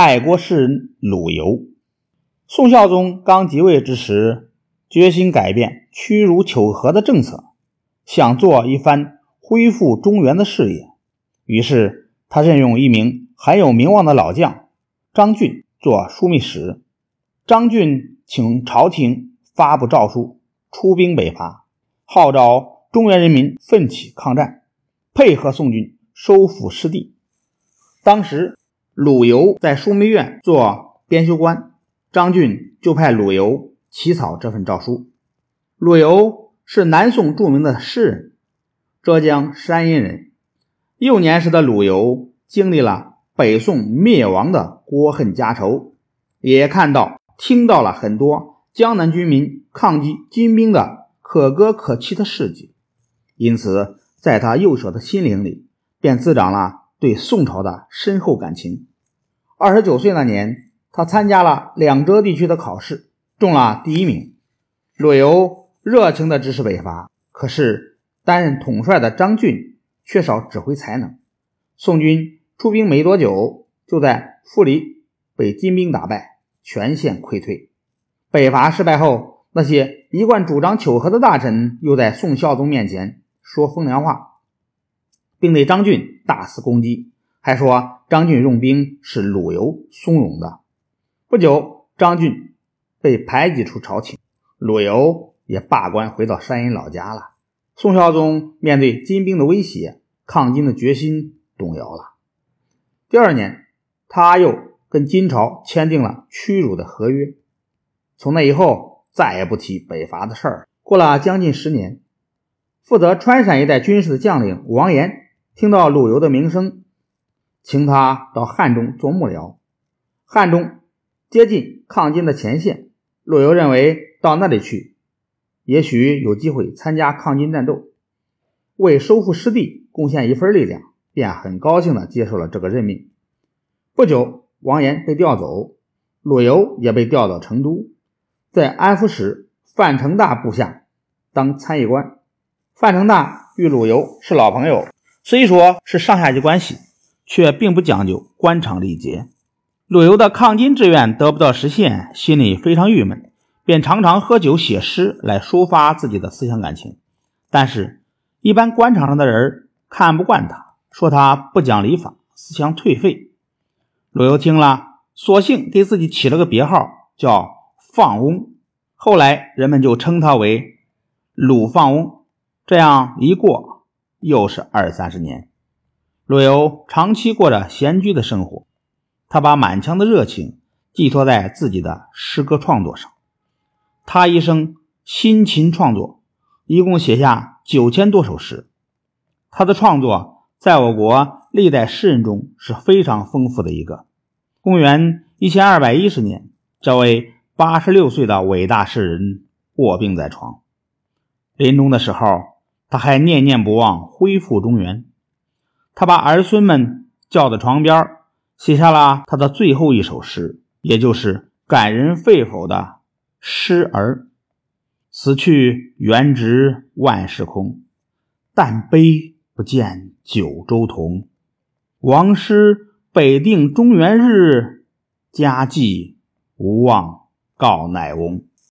爱国诗人陆游。宋孝宗刚即位之时，决心改变屈辱求和的政策，想做一番恢复中原的事业。于是，他任用一名很有名望的老将张俊做枢密使。张俊请朝廷发布诏书，出兵北伐，号召中原人民奋起抗战，配合宋军收复失地。当时。鲁游在枢密院做编修官，张俊就派鲁游起草这份诏书。鲁游是南宋著名的诗人，浙江山阴人。幼年时的鲁游经历了北宋灭亡的国恨家仇，也看到、听到了很多江南军民抗击金兵的可歌可泣的事迹，因此在他幼小的心灵里便滋长了对宋朝的深厚感情。二十九岁那年，他参加了两浙地区的考试，中了第一名。陆游热情地支持北伐，可是担任统帅的张俊缺少指挥才能。宋军出兵没多久，就在富里被金兵打败，全线溃退。北伐失败后，那些一贯主张求和的大臣又在宋孝宗面前说风凉话，并对张俊大肆攻击。还说张俊用兵是鲁游怂恿的。不久，张俊被排挤出朝廷，鲁游也罢官回到山阴老家了。宋孝宗面对金兵的威胁，抗金的决心动摇了。第二年，他又跟金朝签订了屈辱的合约。从那以后，再也不提北伐的事儿。过了将近十年，负责川陕一带军事的将领王延听到鲁游的名声。请他到汉中做幕僚。汉中接近抗金的前线，陆游认为到那里去，也许有机会参加抗金战斗，为收复失地贡献一份力量，便很高兴地接受了这个任命。不久，王延被调走，陆游也被调到成都，在安抚使范成大部下当参议官。范成大与陆游是老朋友，虽说是上下级关系。却并不讲究官场礼节。陆游的抗金志愿得不到实现，心里非常郁闷，便常常喝酒写诗来抒发自己的思想感情。但是，一般官场上的人看不惯他，说他不讲礼法，思想颓废。陆游听了，索性给自己起了个别号，叫放翁。后来人们就称他为鲁放翁。这样一过，又是二三十年。陆游长期过着闲居的生活，他把满腔的热情寄托在自己的诗歌创作上。他一生辛勤创作，一共写下九千多首诗。他的创作在我国历代诗人中是非常丰富的一个。公元一千二百一十年，这位八十六岁的伟大诗人卧病在床，临终的时候，他还念念不忘恢复中原。他把儿孙们叫到床边，写下了他的最后一首诗，也就是感人肺腑的《诗儿》：“死去元值万事空，但悲不见九州同。王师北定中原日，家祭无忘告乃翁。”